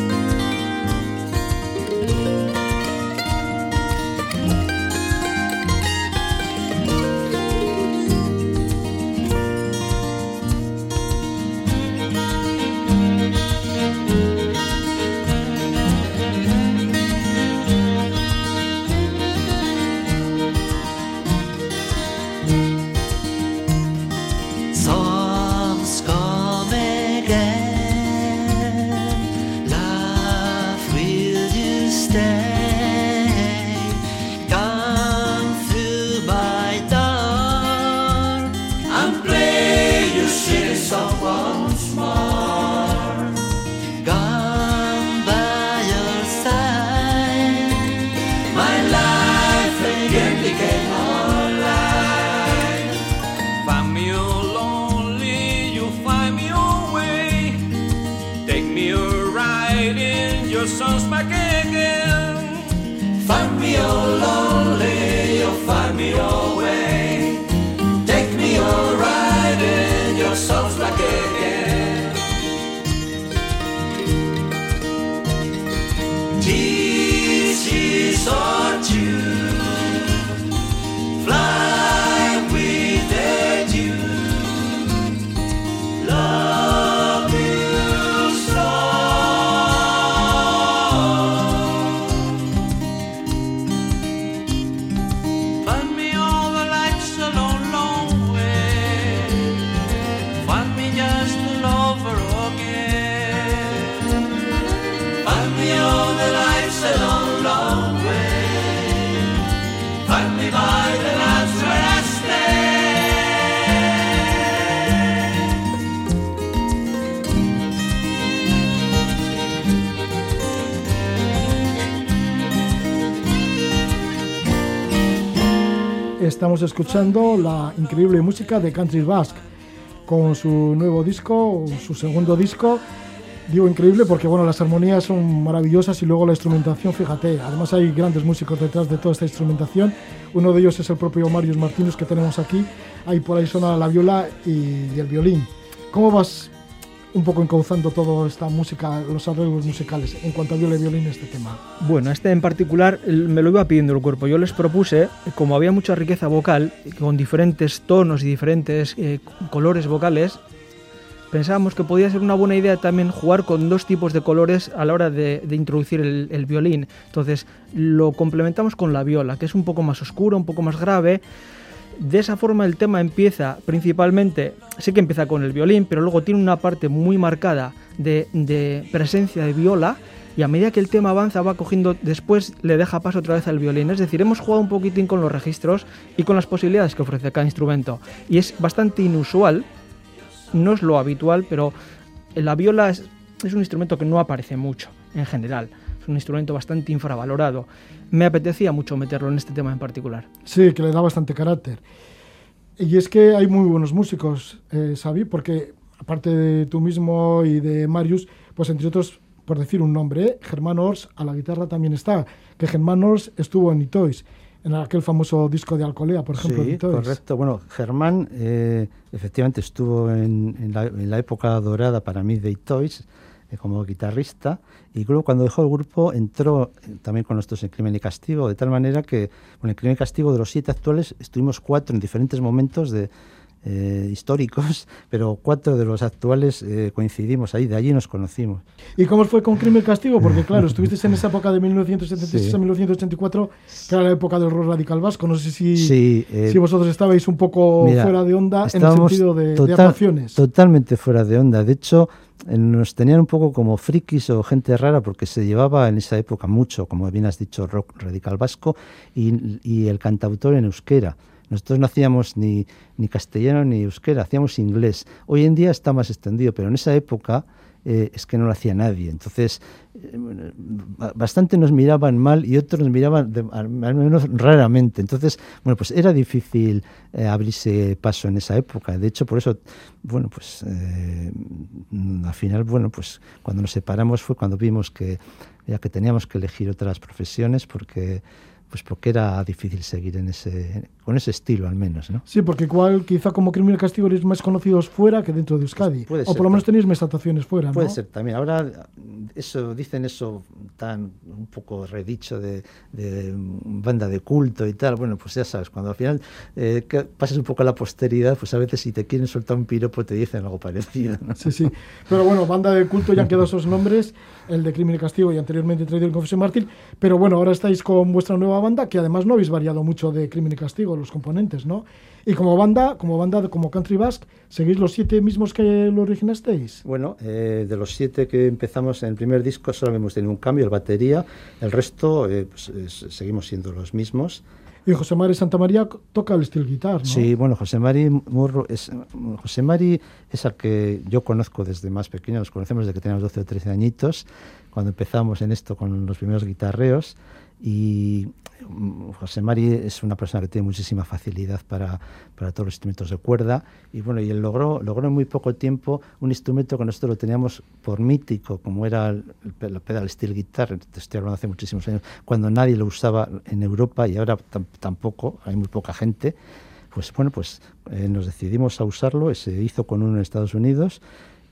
Estamos escuchando la increíble música de Country Basque, con su nuevo disco, su segundo disco. Digo increíble porque bueno, las armonías son maravillosas y luego la instrumentación, fíjate, además hay grandes músicos detrás de toda esta instrumentación. Uno de ellos es el propio Marius Martínez que tenemos aquí. Ahí por ahí suena la viola y el violín. ¿Cómo vas un poco encauzando toda esta música, los arreglos musicales, en cuanto a viola y violín, este tema? Bueno, este en particular me lo iba pidiendo el cuerpo. Yo les propuse, como había mucha riqueza vocal, con diferentes tonos y diferentes eh, colores vocales, pensábamos que podía ser una buena idea también jugar con dos tipos de colores a la hora de, introducir el, el, violín. Entonces lo complementamos con la viola, que es un poco más oscura, un poco más grave. De esa forma el tema empieza principalmente, sí que empieza con el violín, pero luego tiene una parte muy marcada de, presencia de viola y a medida que el tema avanza va cogiendo, después le deja paso otra vez al violín. Es decir, hemos jugado un poquitín con los registros y con las posibilidades que ofrece cada instrumento. Y es bastante inusual, no es lo habitual, pero la viola es, es un instrumento que no aparece mucho en general. Es un instrumento bastante infravalorado me apetecía mucho meterlo en este tema en particular. Sí, que le da bastante carácter. Y es que hay muy buenos músicos, eh, Xavi, porque aparte de tú mismo y de Marius, pues entre otros, por decir un nombre, ¿eh? Germán Ors a la guitarra también está, que Germán Ors estuvo en Itois, en aquel famoso disco de Alcolea, por ejemplo. Sí, correcto. Bueno, Germán eh, efectivamente estuvo en, la, en, la, época dorada para mí de Itois, eh, como guitarrista y luego cuando dejó el grupo entró eh, también con nosotros en Crimen y Castigo, de tal manera que con el Crimen y Castigo de los siete actuales estuvimos cuatro en diferentes momentos de, eh, históricos, *laughs* pero cuatro de los actuales eh, coincidimos ahí, de allí nos conocimos. ¿Y cómo fue con Crimen y Castigo? Porque claro, *laughs* estuviste en esa época de 1976 a 1984, que era la época del rock radical vasco. No sé si, eh, si vosotros estabais un poco fuera de onda en el sentido de, actuaciones. Totalmente fuera de onda. De hecho, nos tenían un poco como frikis o gente rara porque se llevaba en esa época mucho, como bien has dicho, rock radical vasco y, el cantautor en euskera. Nosotros no hacíamos ni, ni castellano ni euskera, hacíamos inglés. Hoy en día está más extendido, pero en esa época eh, es que no lo hacía nadie. Entonces, eh, bastante nos miraban mal y otros nos miraban al menos raramente. Entonces, bueno, pues era difícil eh, abrirse paso en esa época. De hecho, por eso, bueno, pues al final, bueno, pues cuando nos separamos fue cuando vimos que ya que teníamos que elegir otras profesiones porque pues porque era difícil seguir en ese, con ese estilo al menos, ¿no? Sí, porque igual quizá como crimen y castigo eres más conocidos fuera que dentro de Euskadi. o por lo menos tenéis más actuaciones fuera, Puede ser también. Ahora eso dicen eso tan un poco redicho de, de, banda de culto y tal. Bueno, pues ya sabes, cuando al final eh, pasas un poco a la posteridad, pues a veces si te quieren soltar un piropo te dicen algo parecido. Sí, sí. Pero bueno, banda de culto ya han quedado *laughs* esos nombres, el de crimen y castigo y anteriormente traído el Confesión Mártir. Pero bueno, ahora estáis con vuestra nueva banda, que además no habéis variado mucho de Crimen y Castigo, los componentes, ¿no? Y como banda, como banda, como Country Basque, ¿seguís los siete mismos que lo originasteis? Bueno, eh, de los siete que empezamos en el primer disco, solo hemos tenido un cambio, el batería, el resto eh, pues, seguimos siendo los mismos. Y José Mari Santa María toca el steel guitar, ¿no? Sí, bueno, José Mari Murro es, José Mari es al que yo conozco desde más pequeño, nos conocemos desde que teníamos 12 o 13 añitos, cuando empezamos en esto con los primeros guitarreos y José Mari es una persona que tiene muchísima facilidad para, para, todos los instrumentos de cuerda y bueno, y él logró, logró en muy poco tiempo un instrumento que nosotros lo teníamos por mítico, como era el, pedal steel guitar, te estoy hablando hace muchísimos años, cuando nadie lo usaba en Europa y ahora tampoco, hay muy poca gente, pues bueno, pues eh, nos decidimos a usarlo, se hizo con uno en Estados Unidos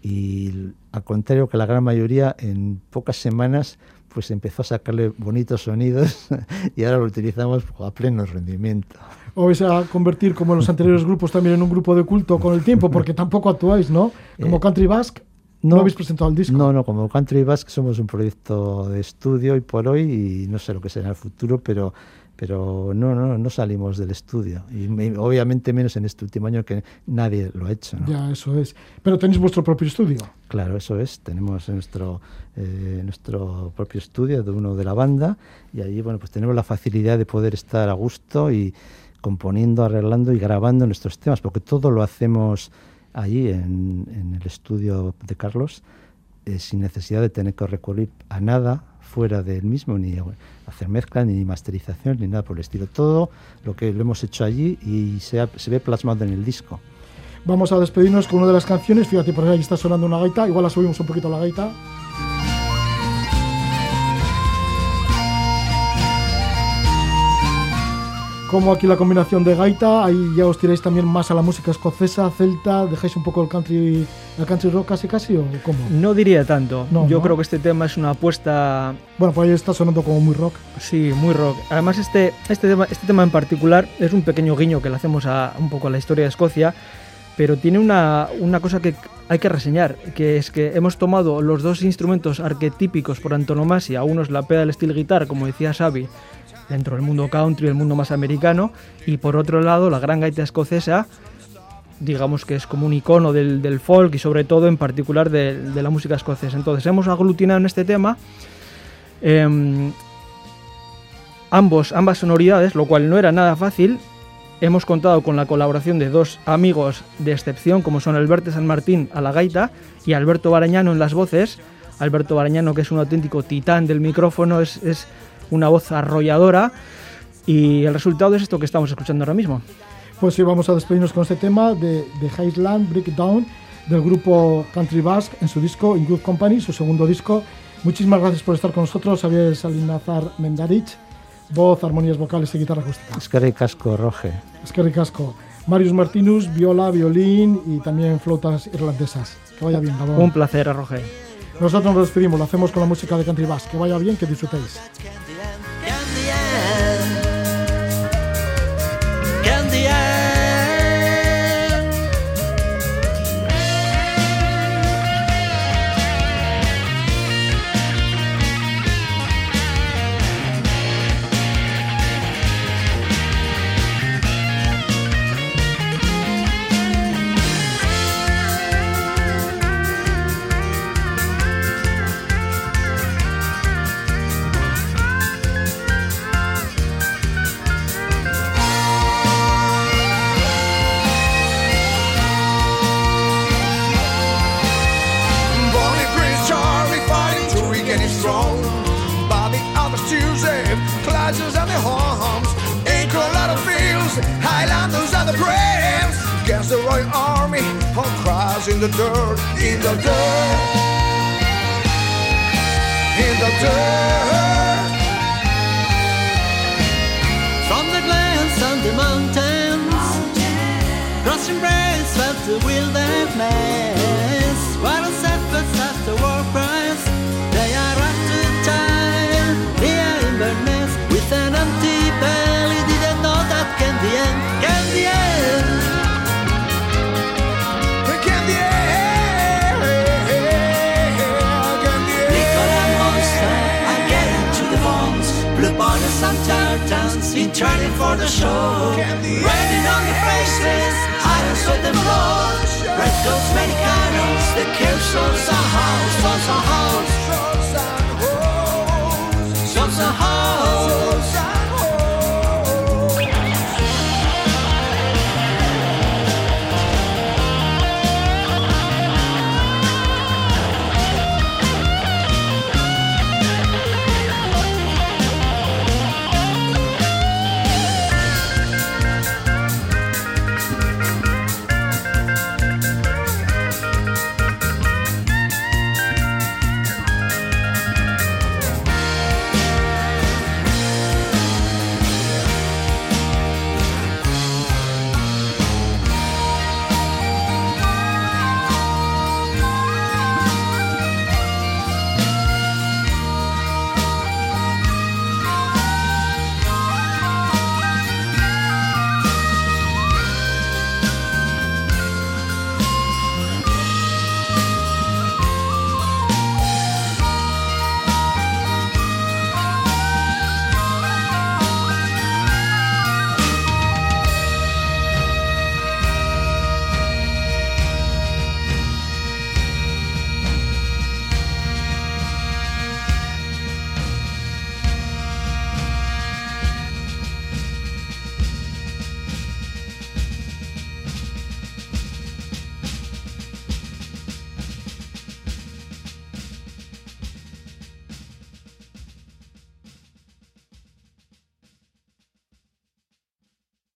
y al contrario que la gran mayoría, en pocas semanas pues empezó a sacarle bonitos sonidos *laughs* y ahora lo utilizamos a pleno rendimiento. O vais a convertir como los anteriores grupos también en un grupo de culto con el tiempo, porque *laughs* tampoco actuáis, ¿no? Como eh, Country Basque, no, habéis presentado el disco. No, no, como Country Basque somos un proyecto de estudio y por hoy y no sé lo que será en el futuro, pero pero no, no, no salimos del estudio. Y obviamente menos en este último año que nadie lo ha hecho. Ya, eso es. Pero tenéis vuestro propio estudio. Claro, eso es. Tenemos nuestro, eh, nuestro propio estudio de uno de la banda y ahí bueno, pues tenemos la facilidad de poder estar a gusto y componiendo, arreglando y grabando nuestros temas, porque todo lo hacemos allí en, en el estudio de Carlos eh, sin necesidad de tener que recurrir a nada fuera del mismo, ni hacer mezcla, ni masterización, ni nada por el estilo. Todo lo que lo hemos hecho allí y se, se ve plasmado en el disco. Vamos a despedirnos con una de las canciones. Fíjate, por ahí está sonando una gaita. Igual la subimos un poquito la gaita. Como aquí la combinación de gaita, ahí ya os tiráis también más a la música escocesa, celta, dejáis un poco el country, el country rock casi casi o cómo? No diría tanto. Yo creo que este tema es una apuesta. Bueno, pues ahí está sonando como muy rock. Sí, muy rock. Además este este tema, este tema en particular es un pequeño guiño que le hacemos a un poco a la historia de Escocia, pero tiene una, una cosa que hay que reseñar, que es que hemos tomado los dos instrumentos arquetípicos por antonomasia, uno es la pedal steel guitar, como decía Xavi, dentro del mundo country, el mundo más americano, y por otro lado la gran gaita escocesa, digamos que es como un icono del, folk y sobre todo en particular de, la música escocesa. Entonces hemos aglutinado en este tema em, ambos, ambas sonoridades, lo cual no era nada fácil. Hemos contado con la colaboración de dos amigos de excepción, como son Alberto San Martín a la gaita y Alberto Barañano en las voces. Alberto Barañano, que es un auténtico titán del micrófono, es una voz arrolladora y el resultado es esto que estamos escuchando ahora mismo. Pues sí, vamos a despedirnos con este tema de, de Highland Breakdown del grupo Country Basque en su disco In Good Company, su segundo disco. Muchísimas gracias por estar con nosotros, Xavier Salinazar Mendarich, voz, armonías vocales y guitarra acústica. Esquerri Casco, Roge. Esquerri Casco. Marius Martinus, viola, violín y también flautas irlandesas. Que vaya bien, Gabón. Un placer, Roge. Nosotros nos despedimos, lo hacemos con la música de Country Basque. Que vaya bien, que disfrutéis. The dirt, in the dirt, in the dirt. From the glens on the mountains, crossing braes felt the wilderness. While the shepherds after war cries, turning for the show. Raining on the faces,